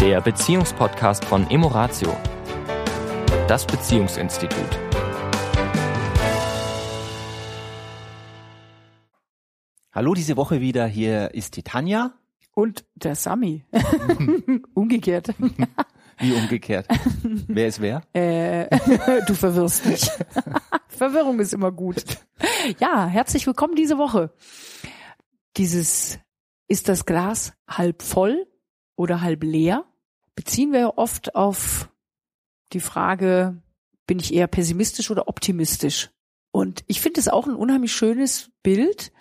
der Beziehungspodcast von Emoratio, das Beziehungsinstitut. Hallo, diese Woche wieder. Hier ist die Tanja. Und der Sami. Umgekehrt. Wie umgekehrt? wer ist wer? Äh, du verwirrst mich. Verwirrung ist immer gut. Ja, herzlich willkommen diese Woche. Dieses, ist das Glas halb voll oder halb leer? Beziehen wir oft auf die Frage, bin ich eher pessimistisch oder optimistisch? Und ich finde es auch ein unheimlich schönes Bild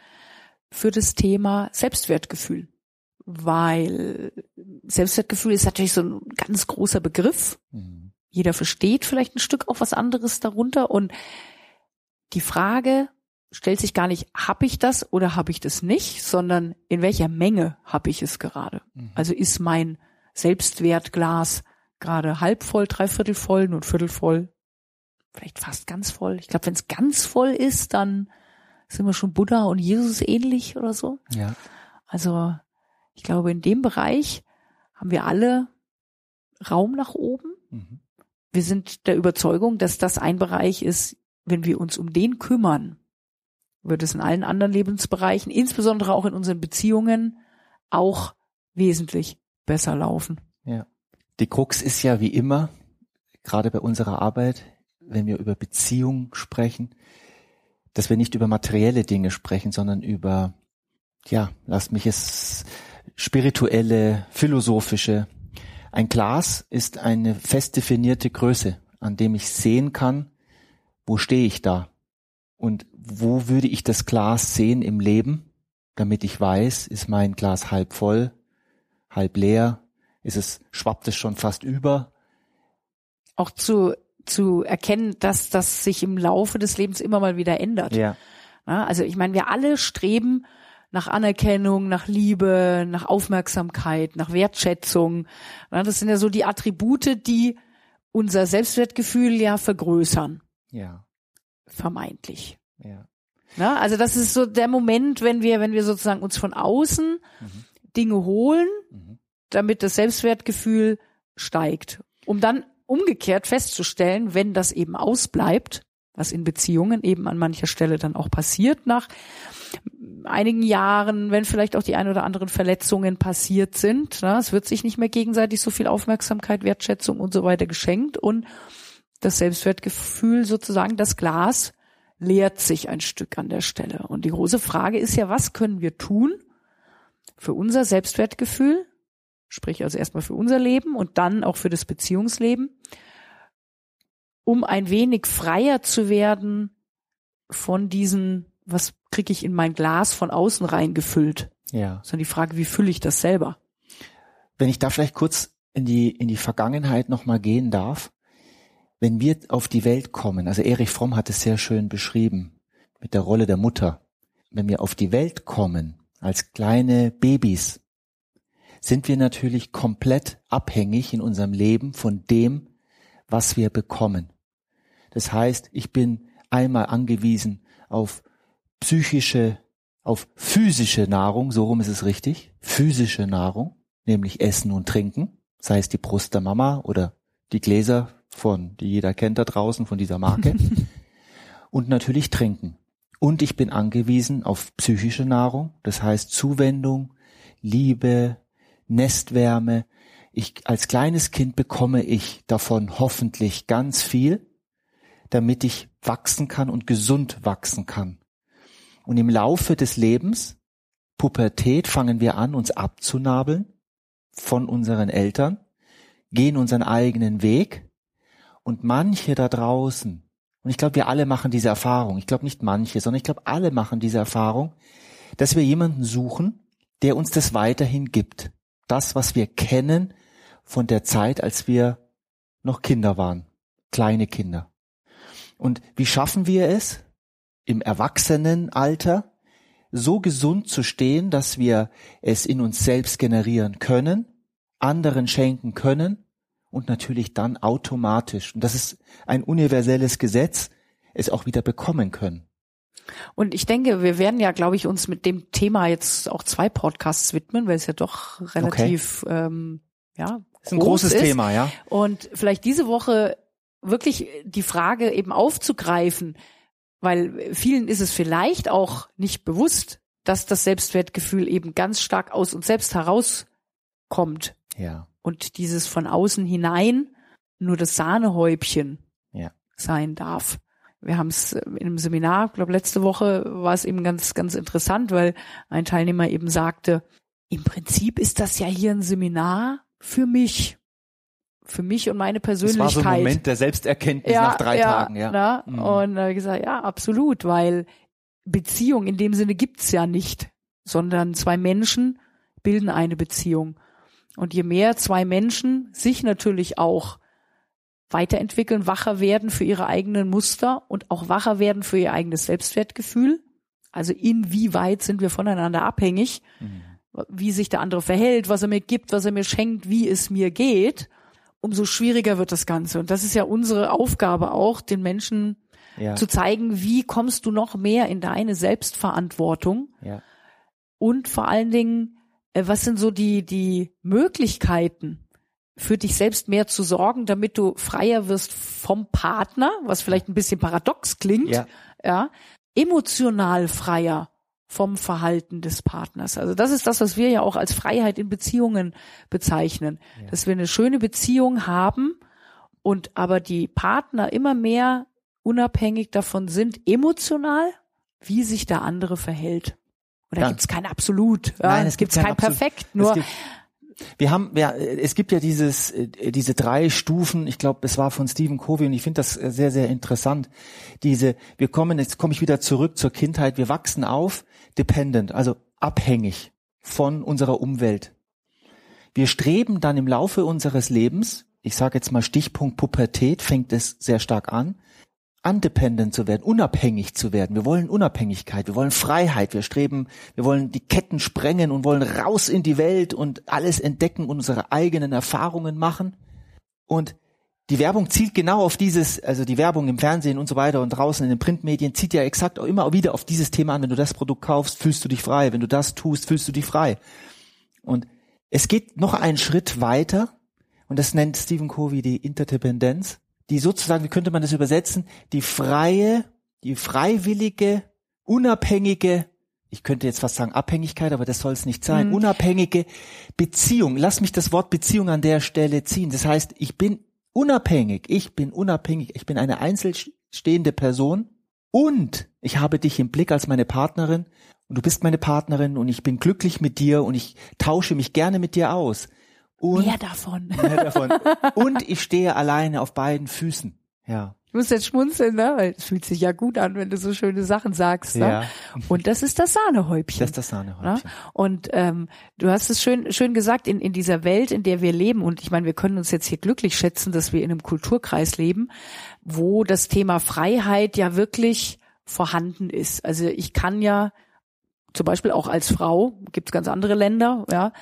für das Thema Selbstwertgefühl weil Selbstwertgefühl ist natürlich so ein ganz großer Begriff. Mhm. Jeder versteht vielleicht ein Stück auch was anderes darunter und die Frage stellt sich gar nicht, habe ich das oder habe ich das nicht, sondern in welcher Menge habe ich es gerade. Mhm. Also ist mein Selbstwertglas gerade halb voll, dreiviertel voll, nur ein Viertel voll, vielleicht fast ganz voll. Ich glaube, wenn es ganz voll ist, dann sind wir schon Buddha und Jesus ähnlich oder so. Ja. Also ich glaube, in dem Bereich haben wir alle Raum nach oben. Mhm. Wir sind der Überzeugung, dass das ein Bereich ist, wenn wir uns um den kümmern, wird es in allen anderen Lebensbereichen, insbesondere auch in unseren Beziehungen, auch wesentlich besser laufen. Ja. Die Krux ist ja wie immer, gerade bei unserer Arbeit, wenn wir über Beziehung sprechen, dass wir nicht über materielle Dinge sprechen, sondern über, ja, lass mich es spirituelle, philosophische. Ein Glas ist eine fest definierte Größe, an dem ich sehen kann, wo stehe ich da und wo würde ich das Glas sehen im Leben, damit ich weiß, ist mein Glas halb voll, halb leer, ist es, schwappt es schon fast über. Auch zu, zu erkennen, dass das sich im Laufe des Lebens immer mal wieder ändert. Ja. Also ich meine, wir alle streben nach Anerkennung, nach Liebe, nach Aufmerksamkeit, nach Wertschätzung. Das sind ja so die Attribute, die unser Selbstwertgefühl ja vergrößern. Ja. Vermeintlich. Ja. Na, also das ist so der Moment, wenn wir, wenn wir sozusagen uns von außen mhm. Dinge holen, mhm. damit das Selbstwertgefühl steigt, um dann umgekehrt festzustellen, wenn das eben ausbleibt, was in Beziehungen eben an mancher Stelle dann auch passiert nach einigen Jahren, wenn vielleicht auch die ein oder anderen Verletzungen passiert sind. Ne? Es wird sich nicht mehr gegenseitig so viel Aufmerksamkeit, Wertschätzung und so weiter geschenkt und das Selbstwertgefühl sozusagen, das Glas leert sich ein Stück an der Stelle. Und die große Frage ist ja, was können wir tun für unser Selbstwertgefühl, sprich also erstmal für unser Leben und dann auch für das Beziehungsleben, um ein wenig freier zu werden von diesen was kriege ich in mein Glas von außen reingefüllt? Ja. Sondern die Frage, wie fülle ich das selber? Wenn ich da vielleicht kurz in die, in die Vergangenheit nochmal gehen darf. Wenn wir auf die Welt kommen, also Erich Fromm hat es sehr schön beschrieben, mit der Rolle der Mutter. Wenn wir auf die Welt kommen, als kleine Babys, sind wir natürlich komplett abhängig in unserem Leben von dem, was wir bekommen. Das heißt, ich bin einmal angewiesen auf psychische, auf physische Nahrung, so rum ist es richtig, physische Nahrung, nämlich Essen und Trinken, sei es die Brust der Mama oder die Gläser von, die jeder kennt da draußen von dieser Marke. und natürlich Trinken. Und ich bin angewiesen auf psychische Nahrung, das heißt Zuwendung, Liebe, Nestwärme. Ich, als kleines Kind bekomme ich davon hoffentlich ganz viel, damit ich wachsen kann und gesund wachsen kann. Und im Laufe des Lebens, Pubertät, fangen wir an, uns abzunabeln von unseren Eltern, gehen unseren eigenen Weg und manche da draußen, und ich glaube, wir alle machen diese Erfahrung, ich glaube nicht manche, sondern ich glaube, alle machen diese Erfahrung, dass wir jemanden suchen, der uns das weiterhin gibt. Das, was wir kennen von der Zeit, als wir noch Kinder waren, kleine Kinder. Und wie schaffen wir es? im Erwachsenenalter so gesund zu stehen, dass wir es in uns selbst generieren können, anderen schenken können und natürlich dann automatisch, und das ist ein universelles Gesetz, es auch wieder bekommen können. Und ich denke, wir werden ja, glaube ich, uns mit dem Thema jetzt auch zwei Podcasts widmen, weil es ja doch relativ okay. ähm, ja, ist ein großes ist. Thema, ja. Und vielleicht diese Woche wirklich die Frage eben aufzugreifen, weil vielen ist es vielleicht auch nicht bewusst, dass das Selbstwertgefühl eben ganz stark aus uns selbst herauskommt. Ja. Und dieses von außen hinein nur das Sahnehäubchen Ja. sein darf. Wir haben es in einem Seminar, glaube letzte Woche war es eben ganz, ganz interessant, weil ein Teilnehmer eben sagte, im Prinzip ist das ja hier ein Seminar für mich. Für mich und meine Das Persönlichkeit. war so ein Moment der Selbsterkenntnis nach drei Tagen, ja. Na? Mhm. Und ich gesagt, ja, absolut, weil Beziehung in dem Sinne gibt's ja nicht, sondern zwei Menschen bilden eine Beziehung. Und je mehr zwei Menschen sich natürlich auch weiterentwickeln, wacher werden für ihre eigenen Muster und auch wacher werden für ihr eigenes Selbstwertgefühl, also inwieweit sind wir voneinander abhängig, Mhm. wie sich der andere verhält, was er mir gibt, was er mir schenkt, wie es mir geht, umso schwieriger wird das Ganze. Und das ist ja unsere Aufgabe auch, den Menschen Ja. zu zeigen, wie kommst du noch mehr in deine Selbstverantwortung ja. und vor allen Dingen, was sind so die, die Möglichkeiten, für dich selbst mehr zu sorgen, damit du freier wirst vom Partner, was vielleicht ein bisschen paradox klingt, Ja. ja, emotional freier vom Verhalten des Partners. Also das ist das, was wir ja auch als Freiheit in Beziehungen bezeichnen, Ja. dass wir eine schöne Beziehung haben und aber die Partner immer mehr unabhängig davon sind, emotional, wie sich der andere verhält. Da Ja. gibt's kein Absolut. Ja, Nein, es es gibt gibt kein kein. Perfekt. Es Nur gibt, wir haben, ja, es gibt ja dieses, äh, diese drei Stufen. Ich glaube, es war von Stephen Covey und ich finde das äh, sehr, sehr interessant. Diese, wir kommen, jetzt komme ich wieder zurück zur Kindheit. Wir wachsen auf, dependent, also abhängig von unserer Umwelt. Wir streben dann im Laufe unseres Lebens, ich sage jetzt mal Stichpunkt Pubertät, fängt es sehr stark an, undependent zu werden, unabhängig zu werden. Wir wollen Unabhängigkeit, wir wollen Freiheit, wir streben, wir wollen die Ketten sprengen und wollen raus in die Welt und alles entdecken und unsere eigenen Erfahrungen machen. Und die Werbung zielt genau auf dieses, also die Werbung im Fernsehen und so weiter und draußen in den Printmedien zieht ja exakt auch immer wieder auf dieses Thema an. Wenn du das Produkt kaufst, fühlst du dich frei. Wenn du das tust, fühlst du dich frei. Und es geht noch einen Schritt weiter und das nennt Stephen Covey die Interdependenz, die sozusagen, wie könnte man das übersetzen, die freie, die freiwillige, unabhängige, ich könnte jetzt fast sagen Abhängigkeit, aber das soll es nicht sein, Mhm. unabhängige Beziehung. Lass mich das Wort Beziehung an der Stelle ziehen. Das heißt, ich bin unabhängig, ich bin unabhängig, ich bin eine einzelstehende Person und ich habe dich im Blick als meine Partnerin und du bist meine Partnerin und ich bin glücklich mit dir und ich tausche mich gerne mit dir aus. Und mehr davon. mehr davon. Und ich stehe alleine auf beiden Füßen. Ja. Ich muss jetzt schmunzeln, ne? weil es fühlt sich ja gut an, wenn du so schöne Sachen sagst. Ne? Ja. Und das ist das Sahnehäubchen. Das ist das Sahnehäubchen. Ne? Und ähm, du hast es schön, schön gesagt, in, in dieser Welt, in der wir leben, und ich meine, wir können uns jetzt hier glücklich schätzen, dass wir in einem Kulturkreis leben, wo das Thema Freiheit ja wirklich vorhanden ist. Also ich kann ja zum Beispiel auch als Frau, gibt es ganz andere Länder, ja,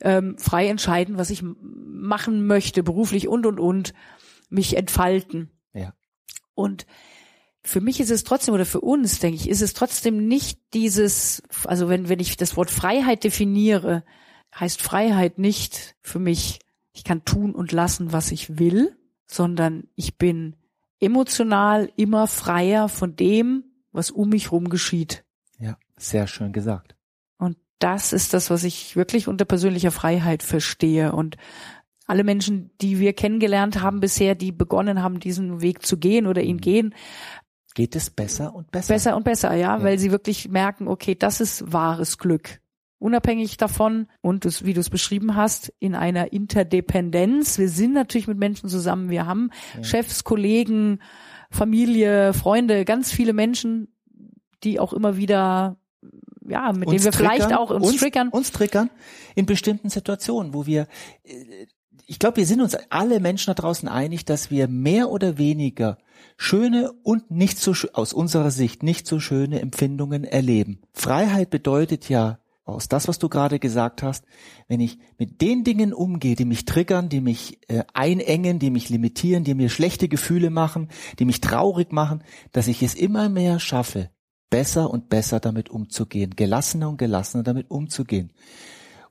ähm, frei entscheiden, was ich machen möchte, beruflich und und und, mich entfalten. Ja. Und für mich ist es trotzdem, oder für uns, denke ich, ist es trotzdem nicht dieses, also wenn, wenn ich das Wort Freiheit definiere, heißt Freiheit nicht für mich, ich kann tun und lassen, was ich will, sondern ich bin emotional immer freier von dem, was um mich rum geschieht. Sehr schön gesagt. Und das ist das, was ich wirklich unter persönlicher Freiheit verstehe. Und alle Menschen, die wir kennengelernt haben bisher, die begonnen haben, diesen Weg zu gehen oder ihn gehen, Geht es besser und besser? besser und besser, ja, Ja. weil sie wirklich merken, okay, das ist wahres Glück. Unabhängig davon und das, wie du es beschrieben hast, in einer Interdependenz. Wir sind natürlich mit Menschen zusammen. Wir haben Ja. Chefs, Kollegen, Familie, Freunde, ganz viele Menschen, die auch immer wieder, ja, mit denen wir vielleicht auch uns, triggern. Uns triggern in bestimmten Situationen, wo wir, äh, ich glaube, wir sind uns alle Menschen da draußen einig, dass wir mehr oder weniger schöne und nicht so aus unserer Sicht nicht so schöne Empfindungen erleben. Freiheit bedeutet ja aus das, was du gerade gesagt hast, wenn ich mit den Dingen umgehe, die mich triggern, die mich äh, einengen, die mich limitieren, die mir schlechte Gefühle machen, die mich traurig machen, dass ich es immer mehr schaffe, besser und besser damit umzugehen, gelassener und gelassener damit umzugehen.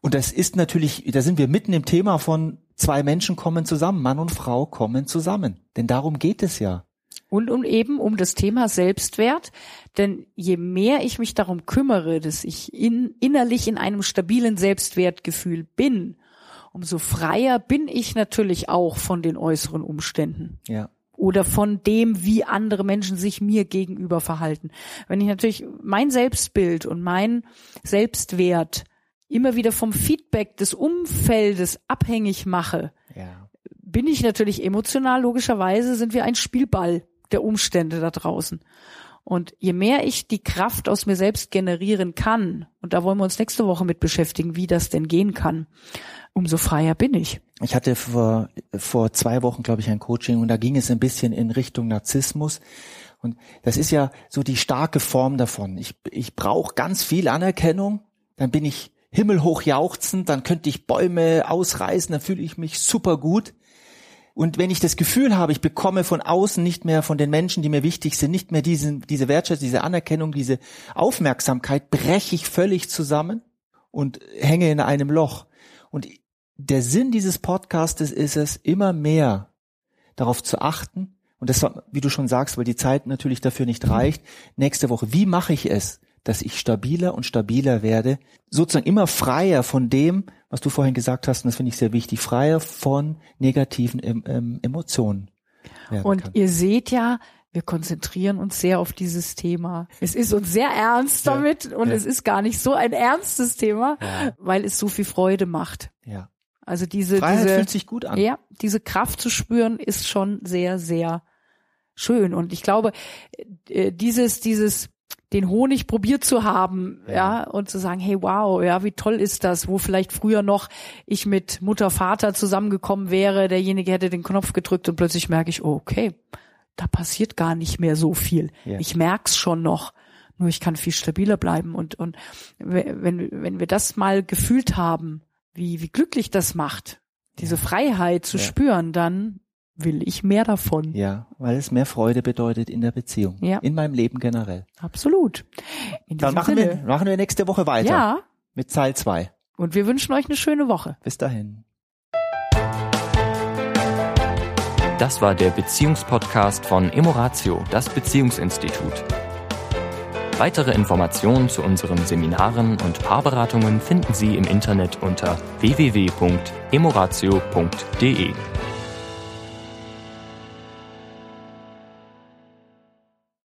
Und das ist natürlich, da sind wir mitten im Thema von Zwei Menschen kommen zusammen, Mann und Frau kommen zusammen. Denn darum geht es ja. Und um eben um das Thema Selbstwert. Denn je mehr ich mich darum kümmere, dass ich in, innerlich in einem stabilen Selbstwertgefühl bin, umso freier bin ich natürlich auch von den äußeren Umständen. Ja. Oder von dem, wie andere Menschen sich mir gegenüber verhalten. Wenn ich natürlich mein Selbstbild und mein Selbstwert immer wieder vom Feedback des Umfeldes abhängig mache, Ja. bin ich natürlich emotional, logischerweise sind wir ein Spielball der Umstände da draußen. Und je mehr ich die Kraft aus mir selbst generieren kann, und da wollen wir uns nächste Woche mit beschäftigen, wie das denn gehen kann, umso freier bin ich. Ich hatte vor, vor zwei Wochen, glaube ich, ein Coaching und da ging es ein bisschen in Richtung Narzissmus. Und das ist ja so die starke Form davon. Ich, ich brauche ganz viel Anerkennung, dann bin ich himmelhoch jauchzend, dann könnte ich Bäume ausreißen, dann fühle ich mich super gut. Und wenn ich das Gefühl habe, ich bekomme von außen nicht mehr von den Menschen, die mir wichtig sind, nicht mehr diesen, diese Wertschätzung, diese Anerkennung, diese Aufmerksamkeit, breche ich völlig zusammen und hänge in einem Loch. Und der Sinn dieses Podcastes ist es, immer mehr darauf zu achten, und das war, wie du schon sagst, weil die Zeit natürlich dafür nicht reicht, nächste Woche, wie mache ich es, dass ich stabiler und stabiler werde, sozusagen immer freier von dem, was du vorhin gesagt hast, und das finde ich sehr wichtig, freier von negativen ähm, Emotionen. Und kann. ihr seht ja, wir konzentrieren uns sehr auf dieses Thema. Es ist uns sehr ernst damit und Ja. es ist gar nicht so ein ernstes Thema, Ja. weil es so viel Freude macht. ja. Also diese, Freiheit diese, fühlt sich gut an. ja, diese Kraft zu spüren ist schon sehr, sehr schön. Und ich glaube, äh, dieses, dieses, den Honig probiert zu haben, ja. Ja. und zu sagen, hey, wow, ja, wie toll ist das, wo vielleicht früher noch ich mit Mutter, Vater zusammengekommen wäre, derjenige hätte den Knopf gedrückt und plötzlich merke ich, oh, okay, da passiert gar nicht mehr so viel. Ja. Ich merk's schon noch. Nur ich kann viel stabiler bleiben und, und wenn, wenn wir das mal gefühlt haben, wie, wie glücklich das macht, diese Freiheit zu Ja. spüren, dann will ich mehr davon. Ja, weil es mehr Freude bedeutet in der Beziehung. Ja. In meinem Leben generell. Absolut. In Dann machen wir, Sinne. machen wir nächste Woche weiter. Ja, Mit Teil 2. und wir wünschen euch eine schöne Woche. Bis dahin. Das war der Beziehungspodcast von Emoratio, das Beziehungsinstitut. Weitere Informationen zu unseren Seminaren und Paarberatungen finden Sie im Internet unter www.emoratio.de.